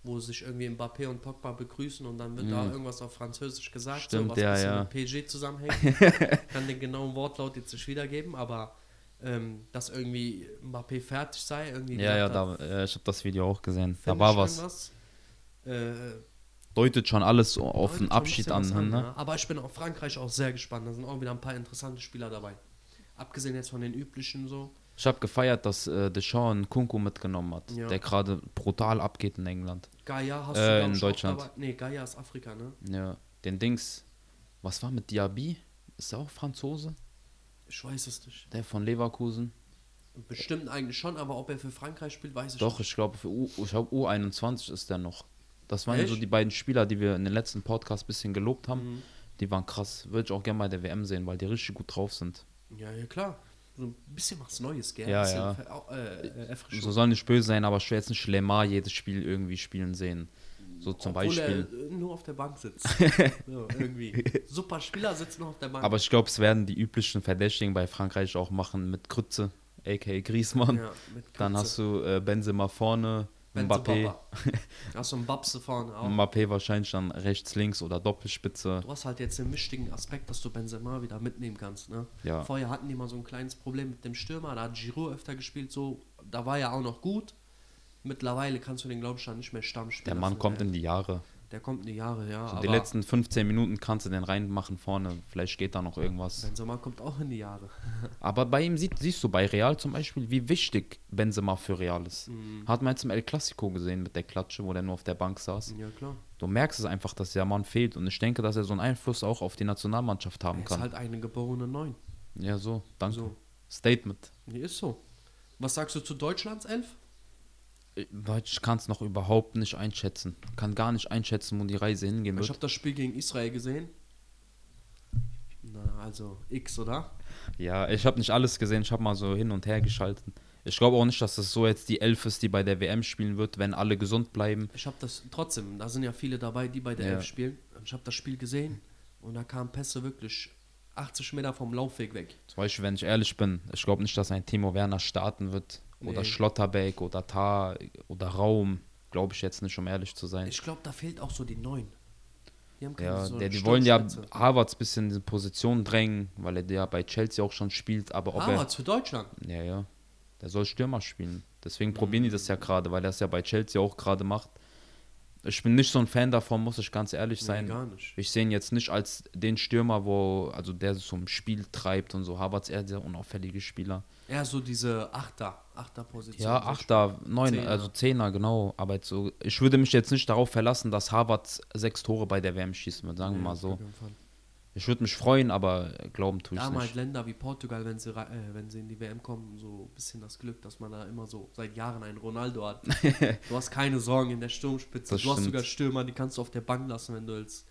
Wo sich irgendwie Mbappé und Pogba begrüßen und dann wird da irgendwas auf Französisch gesagt, Mhm. Stimmt, so, was ja, ein bisschen ja. mit PG zusammenhängt. Kann den genauen Wortlaut jetzt nicht wiedergeben, aber ähm, dass irgendwie Mbappé fertig sei, irgendwie Ja, ja, da, äh, ich habe das Video auch gesehen. Da war ich was. irgendwas. Äh, Deutet schon alles auf den Abschied was an. Ne? ja. Aber ich bin auf Frankreich auch sehr gespannt. Da sind auch wieder ein paar interessante Spieler dabei. Abgesehen jetzt von den üblichen so. Ich habe gefeiert, dass äh, Deschamps Kunku mitgenommen hat, Ja. der gerade brutal abgeht in England. Gaia hast Äh, du in ich, auch Deutschland. dabei. Nee, Gaia ist Afrika, ne? Ja, den Dings. Was war mit Diaby? Ist er auch Franzose? Ich weiß es nicht. Der von Leverkusen? Bestimmt eigentlich schon, aber ob er für Frankreich spielt, weiß ich Doch, nicht. ich glaube, für U, ich glaub, U21 ist der noch. Das waren ja so Echt? die beiden Spieler, die wir in den letzten Podcast ein bisschen gelobt haben. Mhm. Die waren krass. Würde ich auch gerne bei der WM sehen, weil die richtig gut drauf sind. Ja, ja, klar. So ein bisschen was Neues, gell? Ja, ja. Äh, äh. So soll nicht böse sein, aber ich will jetzt nicht Lemar jedes Spiel irgendwie spielen sehen. So zum Obwohl Beispiel. er nur auf der Bank sitzt. so, irgendwie. Super Spieler sitzt nur auf der Bank. Aber ich glaube, es werden die üblichen Verdächtigen bei Frankreich auch machen mit Krütze, a.k.a. Griezmann. ja, Dann hast du äh, Benzema vorne, Mbappé. Einen Babse vorne auch. Mbappé wahrscheinlich dann rechts, links oder Doppelspitze. Du hast halt jetzt den wichtigen Aspekt, dass du Benzema wieder mitnehmen kannst. Ne? Ja. Vorher hatten die mal so ein kleines Problem mit dem Stürmer, da hat Giroud öfter gespielt, so, da war er auch noch gut. Mittlerweile kannst du den, glaube ich, dann nicht mehr Stamm spielen. Der Mann kommt in die Jahre. Der kommt in die Jahre, ja. So aber die letzten 15 Minuten kannst du den reinmachen vorne. Vielleicht geht da noch irgendwas. Benzema kommt auch in die Jahre. Aber bei ihm sieht, siehst du bei Real zum Beispiel, wie wichtig Benzema für Real ist. Mhm. Hat man jetzt im El Clasico gesehen mit der Klatsche, wo der nur auf der Bank saß. Ja, klar. Du merkst es einfach, dass der Mann fehlt. Und ich denke, dass er so einen Einfluss auch auf die Nationalmannschaft haben Er ist kann. halt eine geborene Neun. ja, so, danke. So. Statement. Die ist so. Was sagst du zu Deutschlands Elf? Ich kann es noch überhaupt nicht einschätzen. Kann gar nicht einschätzen, wo die Reise hingehen Ich wird. habe das Spiel gegen Israel gesehen. Na, also X, oder? Ja, ich habe nicht alles gesehen. Ich habe mal so hin und her geschalten. Ich glaube auch nicht, dass das so jetzt die Elf ist, die bei der WM spielen wird, wenn alle gesund bleiben. Ich habe das trotzdem, da sind ja viele dabei, die bei der Ja. Elf spielen. Ich habe das Spiel gesehen und da kamen Pässe wirklich 80 Meter vom Laufweg weg. Zum Beispiel, wenn ich ehrlich bin, ich glaube nicht, dass ein Timo Werner starten wird Oder Nee. Schlotterbeck oder Tar oder Raum. Glaube ich jetzt nicht, um ehrlich zu sein. Ich glaube, da fehlt auch so die Neun. Die haben keine Ja, so der, die wollen ja Sturmspitze. Havertz bisschen in diese Position drängen, weil er ja bei Chelsea auch schon spielt, aber ob Havertz für Deutschland. Ja, ja. Der soll Stürmer spielen. Deswegen probieren die das ja gerade, weil er es ja bei Chelsea auch gerade macht. Ich bin nicht so ein Fan davon, muss ich ganz ehrlich Nee, sein. gar nicht. Ich sehe ihn jetzt nicht als den Stürmer, wo, also der so ein Spiel treibt und so. Havertz eher der unauffällige Spieler. Eher so diese Achter, Achter-Position. Ja, so Achter, Neun, also Zehner, genau. Aber jetzt so, ich würde mich jetzt nicht darauf verlassen, dass Havertz sechs Tore bei der WM schießen wird, sagen wir mal so. Ich würde mich freuen, aber glauben tue ich Da halt nicht. Länder wie Portugal, wenn sie, äh, wenn sie in die WM kommen, so ein bisschen das Glück, dass man da immer so seit Jahren einen Ronaldo hat. du hast keine Sorgen in der Sturmspitze. Das du hast stimmt. sogar Stürmer, die kannst du auf der Bank lassen, wenn du willst.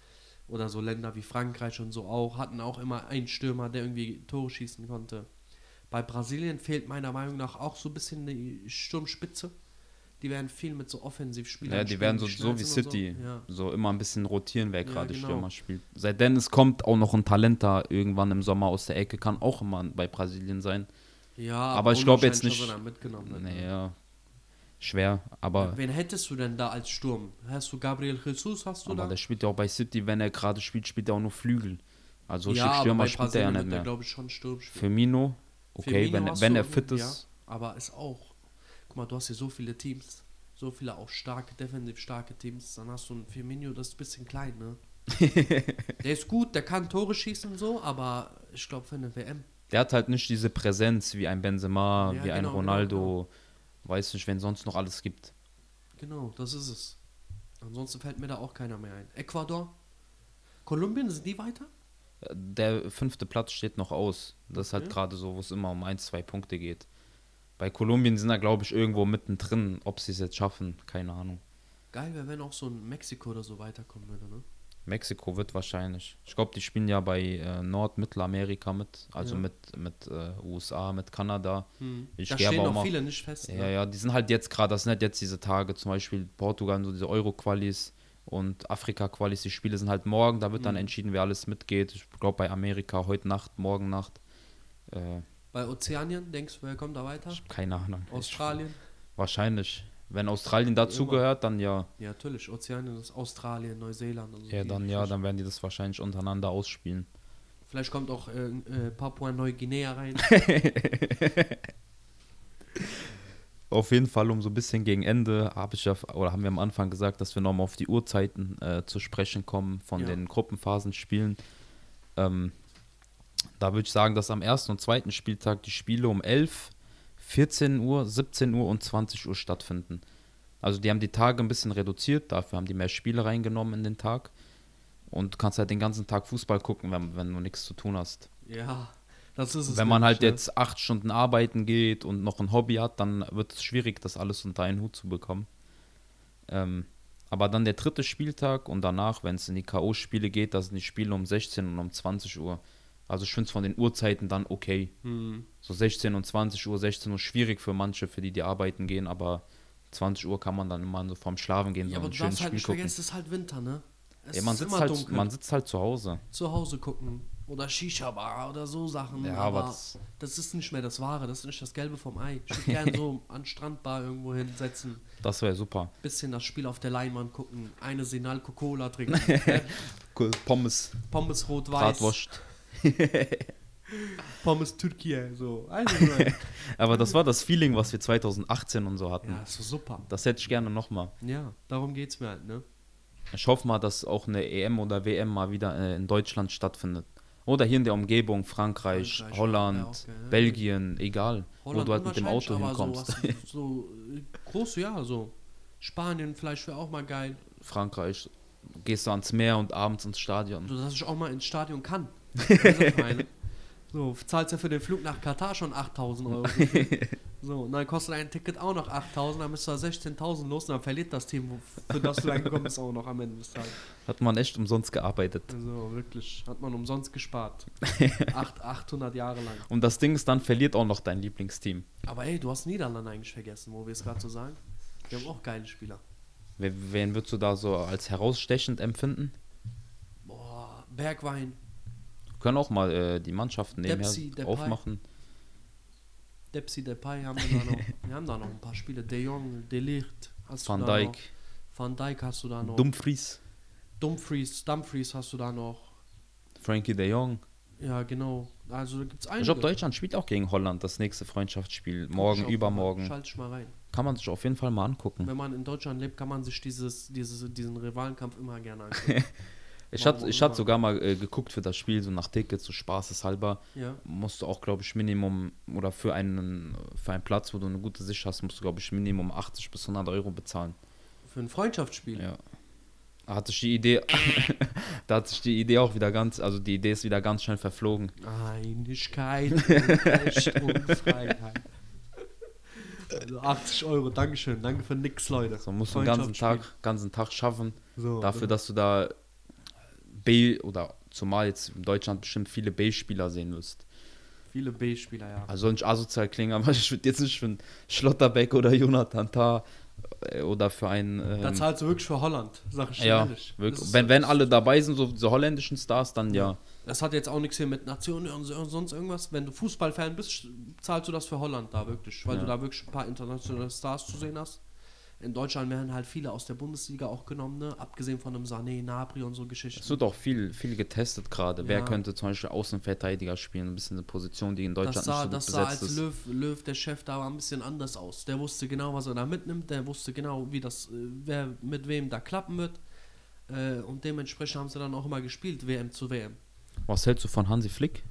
Oder so Länder wie Frankreich und so auch, hatten auch immer einen Stürmer, der irgendwie Tore schießen konnte. Bei Brasilien fehlt meiner Meinung nach auch so ein bisschen die Sturmspitze. Die werden viel mit so Offensivspielern Ja, die spielen, werden so, so wie City. So. Ja. So immer ein bisschen rotieren, wer Ja, gerade genau. Stürmer spielt. Seit Dennis kommt auch noch ein Talent da irgendwann im Sommer aus der Ecke, kann auch immer bei Brasilien sein. ja, Aber ich glaub jetzt nicht- wird, ne? Naja, schwer, aber, Wen hättest du denn da als Sturm? Hast du Gabriel Jesus, hast du aber da? der spielt ja auch bei City, wenn er gerade spielt, spielt er auch nur Flügel. Also ja, aber Stürmer spielt er ja nicht mehr. glaube ich. Firmino, okay, Firmino wenn, wenn er fit ja, ist. aber ist auch, guck mal, du hast hier so viele Teams, so viele auch starke, defensiv starke Teams, dann hast du einen Firmino, das ist ein bisschen klein, ne? der ist gut, der kann Tore schießen und so, aber ich glaube für eine WM. Der hat halt nicht diese Präsenz wie ein Benzema, Ja, wie ein genau, Ronaldo. Weiß nicht, wenn sonst noch alles gibt. Genau, das ist es. Ansonsten fällt mir da auch keiner mehr ein. Ecuador? Kolumbien, sind die weiter? Der fünfte Platz steht noch aus. Das ist halt gerade so, wo es immer um ein, zwei Punkte geht. Bei Kolumbien sind da, glaube ich, irgendwo mittendrin. Ob sie es jetzt schaffen, keine Ahnung. Geil wäre, wenn auch so ein Mexiko oder so weiterkommen würde, ne? Mexiko wird wahrscheinlich. Ich glaube, die spielen ja bei äh, Nord-Mittelamerika mit. Also Ja. mit, mit äh, USA, mit Kanada. Ich da stehen aber noch mal. viele nicht fest. Ja, ne? ja, die sind halt jetzt gerade, das sind halt jetzt diese Tage, zum Beispiel Portugal, so diese Euro-Qualis und Afrika-Qualis, die Spiele sind halt morgen, da wird dann Mhm. entschieden, wer alles mitgeht. Ich glaube bei Amerika heute Nacht, morgen Nacht. Äh, Bei Ozeanien, denkst du, wer kommt da weiter? keine Ahnung. Australien? Ich, wahrscheinlich. Wenn Australien dazugehört, dann ja. Ja, natürlich. Ozeanien ist Australien, Neuseeland und so. Ja, dann ja, dann werden die das wahrscheinlich untereinander ausspielen. Vielleicht kommt auch äh, äh, Papua-Neuguinea rein. Auf jeden Fall, um so ein bisschen gegen Ende, habe ich ja, oder haben wir am Anfang gesagt, dass wir nochmal auf die Uhrzeiten äh, zu sprechen kommen von Ja. den Gruppenphasenspielen. Ähm, da würde ich sagen, dass am ersten und zweiten Spieltag die Spiele um 11, 14 Uhr, 17 Uhr und 20 Uhr stattfinden. Also die haben die Tage ein bisschen reduziert, dafür haben die mehr Spiele reingenommen in den Tag. Und du kannst halt den ganzen Tag Fußball gucken, wenn, wenn du nichts zu tun hast. ja, das ist es. Wenn man halt ne? jetzt acht Stunden arbeiten geht und noch ein Hobby hat, dann wird es schwierig, das alles unter einen Hut zu bekommen. Ähm, aber dann der dritte Spieltag und danach, wenn es in die K.O.-Spiele geht, da sind die Spiele um 16 und um 20 Uhr. Also ich finde es von den Uhrzeiten dann okay. Hm. So 16 und 20 Uhr, 16 Uhr schwierig für manche, für die die arbeiten gehen, aber 20 Uhr kann man dann immer so vorm Schlafen gehen, Ja, so aber ein du schönes halt Spiel nicht gucken. vergessen, es ist halt Winter, ne? Es Ja, man, ist sitzt immer halt, dunkel. man sitzt halt zu Hause. Zu Hause gucken. Oder Shisha-Bar oder so Sachen. Ja, aber aber das- das ist nicht mehr das Wahre. Das ist nicht das Gelbe vom Ei. Ich würde gerne so an Strandbar irgendwo hinsetzen. Das wäre super. Bisschen das Spiel auf der Leinwand gucken. Eine Sinalco Cola trinken. Pommes, Pommes rot-weiß. Pommes Türkei. So. Also, so. Aber das war das Feeling, was wir 2018 und so hatten. ja, ist so super. Das hätte ich gerne nochmal. Ja, darum geht's mir halt, ne? Ich hoffe mal, dass auch eine EM oder WM mal wieder äh, in Deutschland stattfindet. Oder hier in der Umgebung, Frankreich, Frankreich, Holland, ja, geil. Belgien, egal. wo du halt mit dem Auto hinkommst. So, was, so äh, groß, ja, so. Spanien vielleicht wäre auch mal geil. Frankreich, gehst du ans Meer und abends ins Stadion. So, dass ich auch mal ins Stadion kann. So, zahlst ja für den Flug nach Katar schon 8000 Euro. so, und dann kostet ein Ticket auch noch 8000, dann bist du da 16.000 los und dann verliert das Team, für das du reingekommen bist, auch noch am Ende des Tages. Hat man echt umsonst gearbeitet. Also wirklich, hat man umsonst gespart. Acht, 800 Jahre lang. Und das Ding ist, dann verliert auch noch dein Lieblingsteam. Aber ey, du hast Niederlande eigentlich vergessen, wo wir es gerade so sagen. Die haben auch geile Spieler. Wen würdest du da so als herausstechend empfinden? Boah, Bergwein. Wir können auch mal äh, die Mannschaften nebenher Dempsey, Depay. Depsi Depay haben wir da noch. wir haben da noch ein paar Spiele. De Jong, De Ligt. Hast Van du da Dijk, Noch. Van Dijk hast du da noch. Dumfries, Dumfries, Dumfries hast du da noch. Frankie de Jong. Ja, genau. Also gibt's Ich einige. glaube, Deutschland spielt auch gegen Holland das nächste Freundschaftsspiel. Morgen, ich übermorgen. Schalte ich mal rein. Kann man sich auf jeden Fall mal angucken. Wenn man in Deutschland lebt, kann man sich dieses, dieses, diesen Rivalenkampf immer gerne angucken. Ich hatte ich hatte sogar mal äh, geguckt für das Spiel, so nach Tickets, so spaßeshalber. ja. Musst du auch, glaube ich, Minimum, oder für einen, für einen Platz, wo du eine gute Sicht hast, musst du, glaube ich, Minimum 80 bis 100 Euro bezahlen. Für ein Freundschaftsspiel. Ja. Da hatte ich die Idee, da hat sich die Idee auch wieder ganz, also die Idee ist wieder ganz schnell verflogen. Einigkeit, und Freiheit. Also 80 Euro, Dankeschön, danke für nix, Leute. So musst du den ganzen. Tag, ganzen Tag schaffen, So, dafür, dass du da B oder zumal jetzt in Deutschland bestimmt viele B-Spieler sehen wirst. Viele B-Spieler, ja. Also nicht asozial klingen, aber ich würde jetzt nicht für einen Schlotterbeck oder Jonathan Tah äh, oder für einen. Da Ähm, zahlst du wirklich für Holland, sag ich ja, ehrlich. wirklich. Wenn, wenn alle dabei sind, so diese holländischen Stars, dann ja. Das hat jetzt auch nichts hier mit Nationen und sonst irgendwas. Wenn du Fußballfan bist, zahlst du das für Holland da wirklich, weil Ja. du da wirklich ein paar internationale Stars zu sehen hast. In Deutschland werden halt viele aus der Bundesliga auch genommen, ne? abgesehen von einem Sané, Nabri und so Es Geschichten. wird auch viel, viel getestet gerade. Wer Ja. könnte zum Beispiel Außenverteidiger spielen? Ein bisschen eine Position, die in Das Deutschland sah, nicht das so sah gut als besetzt. Löw, Löw, der Chef, da war ein bisschen anders aus. Der wusste genau, was er da mitnimmt, der wusste genau, wie das, äh, wer mit wem da klappen wird. Äh, Und dementsprechend haben sie dann auch immer gespielt, WM zu WM. Was hältst du von Hansi Flick?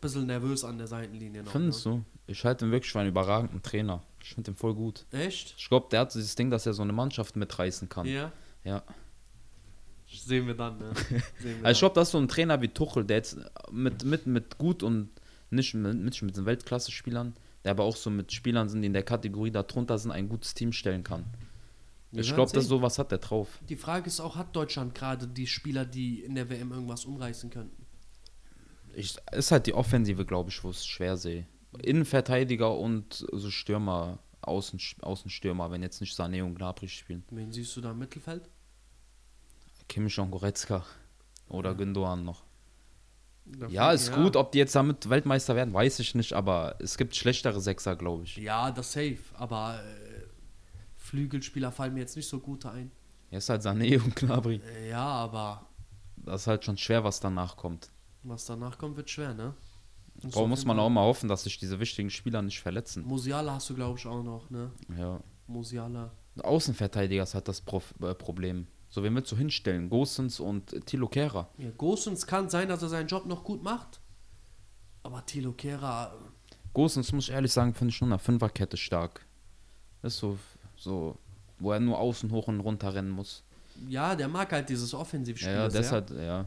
Bisschen nervös an der Seitenlinie noch. Findest ne? du? Ich halte ihn wirklich für einen überragenden Trainer. Ich finde ihn voll gut. Echt? Ich glaube, der hat dieses Ding, dass er so eine Mannschaft mitreißen kann. Ja. Ja. Sehen wir dann, ne? Sehen wir Also ich glaube, das ist so ein Trainer wie Tuchel, der jetzt mit, mit, mit gut und nicht mit, nicht mit den Weltklasse-Spielern, der aber auch so mit Spielern sind, die in der Kategorie darunter sind, ein gutes Team stellen kann. Wir ich glaube, das sehen. sowas hat der drauf. Die Frage ist auch, hat Deutschland gerade die Spieler, die in der WM irgendwas umreißen könnten? Ich, ist halt die Offensive, glaube ich, wo es schwer sehe. Innenverteidiger und so Stürmer, Außen, Außenstürmer, wenn jetzt nicht Sané und Gnabry spielen. Wen siehst du da im Mittelfeld? Kimmich und Goretzka oder Ja. Gündogan noch. Da Ja, ist gut. Ob die jetzt damit Weltmeister werden, weiß ich nicht, aber es gibt schlechtere Sechser, glaube ich. Ja, das safe, aber äh, Flügelspieler fallen mir jetzt nicht so gute ein. Jetzt halt Sané und Gnabry. Äh, ja, aber Das ist halt schon schwer, was danach kommt. was danach kommt, wird schwer, ne? Auf muss man auch mal hoffen, dass sich diese wichtigen Spieler nicht verletzen? Musiala hast du, glaube ich, auch noch, ne? Ja. Musiala. Außenverteidiger halt das Prof äh, Problem. So, wen willst du hinstellen? Gosens und äh, Tilo Kehrer. Ja, Gosens kann sein, dass er seinen Job noch gut macht. Aber Tilo Kehrer, Gosens, muss ich ehrlich sagen, finde ich nur in der Fünferkette stark. Das ist so, so, wo er nur außen hoch und runter rennen muss. ja, der mag halt dieses Offensivspiel. Ja, ja, deshalb, ja.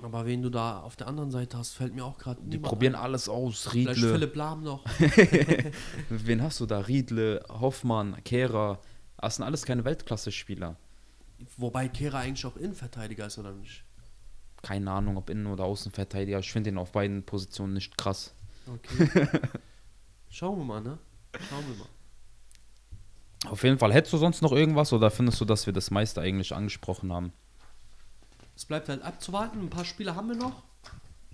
Aber wen du da auf der anderen Seite hast, fällt mir auch gerade Die probieren alles aus. Vielleicht Riedle. Philipp Lahm noch. Wen hast du da? Riedle, Hoffmann, Kehrer. Das sind alles keine Weltklasse-Spieler. Wobei Kehrer eigentlich auch Innenverteidiger ist, oder nicht? Keine Ahnung, ob Innen- oder Außenverteidiger. Ich finde ihn auf beiden Positionen nicht krass. Okay. Schauen wir mal, ne? Schauen wir mal. Auf jeden Fall. Hättest du sonst noch irgendwas oder findest du, dass wir das meiste eigentlich angesprochen haben? Es bleibt halt abzuwarten. Ein paar Spieler haben wir noch.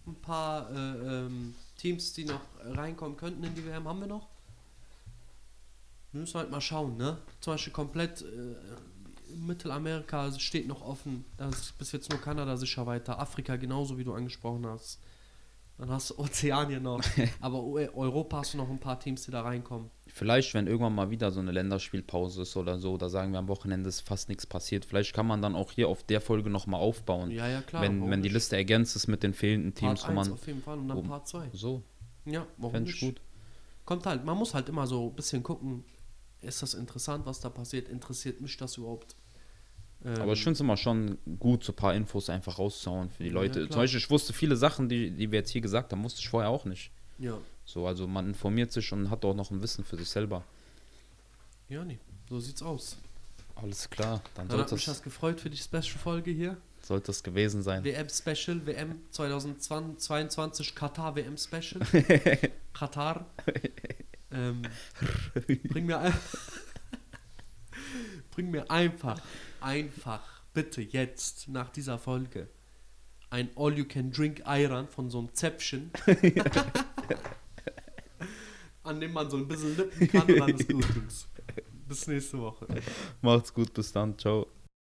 Ein paar äh, ähm, Teams, die noch reinkommen könnten in die WM, haben wir noch. Wir müssen halt mal schauen, ne? Zum Beispiel komplett äh, Mittelamerika steht noch offen. Da ist bis jetzt nur Kanada sicher weiter. Afrika genauso, wie du angesprochen hast. Dann hast du Ozeanien noch. Aber Eu- Europa hast du noch ein paar Teams, die da reinkommen. Vielleicht, wenn irgendwann mal wieder so eine Länderspielpause ist oder so, da sagen wir am Wochenende ist fast nichts passiert. Vielleicht kann man dann auch hier auf der Folge nochmal aufbauen. Ja, ja, klar. wenn, wenn die? Liste ergänzt ist mit den fehlenden Teams, Part wo 1 man. auf jeden Fall und dann Part 2. So, Ja, warum fände ich nicht? gut. Kommt halt, man muss halt immer so ein bisschen gucken, ist das interessant, was da passiert? Interessiert mich das überhaupt? Ähm, Aber ich finde es immer schon gut, so ein paar Infos einfach rauszuhauen für die Ja, Leute. klar. Zum Beispiel, ich wusste viele Sachen, die, die wir jetzt hier gesagt haben, wusste ich vorher auch nicht. Ja, So, also man informiert sich und hat auch noch ein Wissen für sich selber. ja, nee, so sieht's aus. Alles klar, dann Dann sollte hat mich das gefreut für die Special-Folge hier. sollte es gewesen sein. WM-Special, WM 2022, Katar WM-Special. Katar. ähm, bring mir ein Bring mir einfach, einfach, bitte jetzt, nach dieser Folge, ein All-You-Can-Drink Ayran von so einem Zäpfchen. An dem man so ein bisschen lippen kann und dann ist gut. Bis nächste Woche. Macht's gut, bis dann, ciao.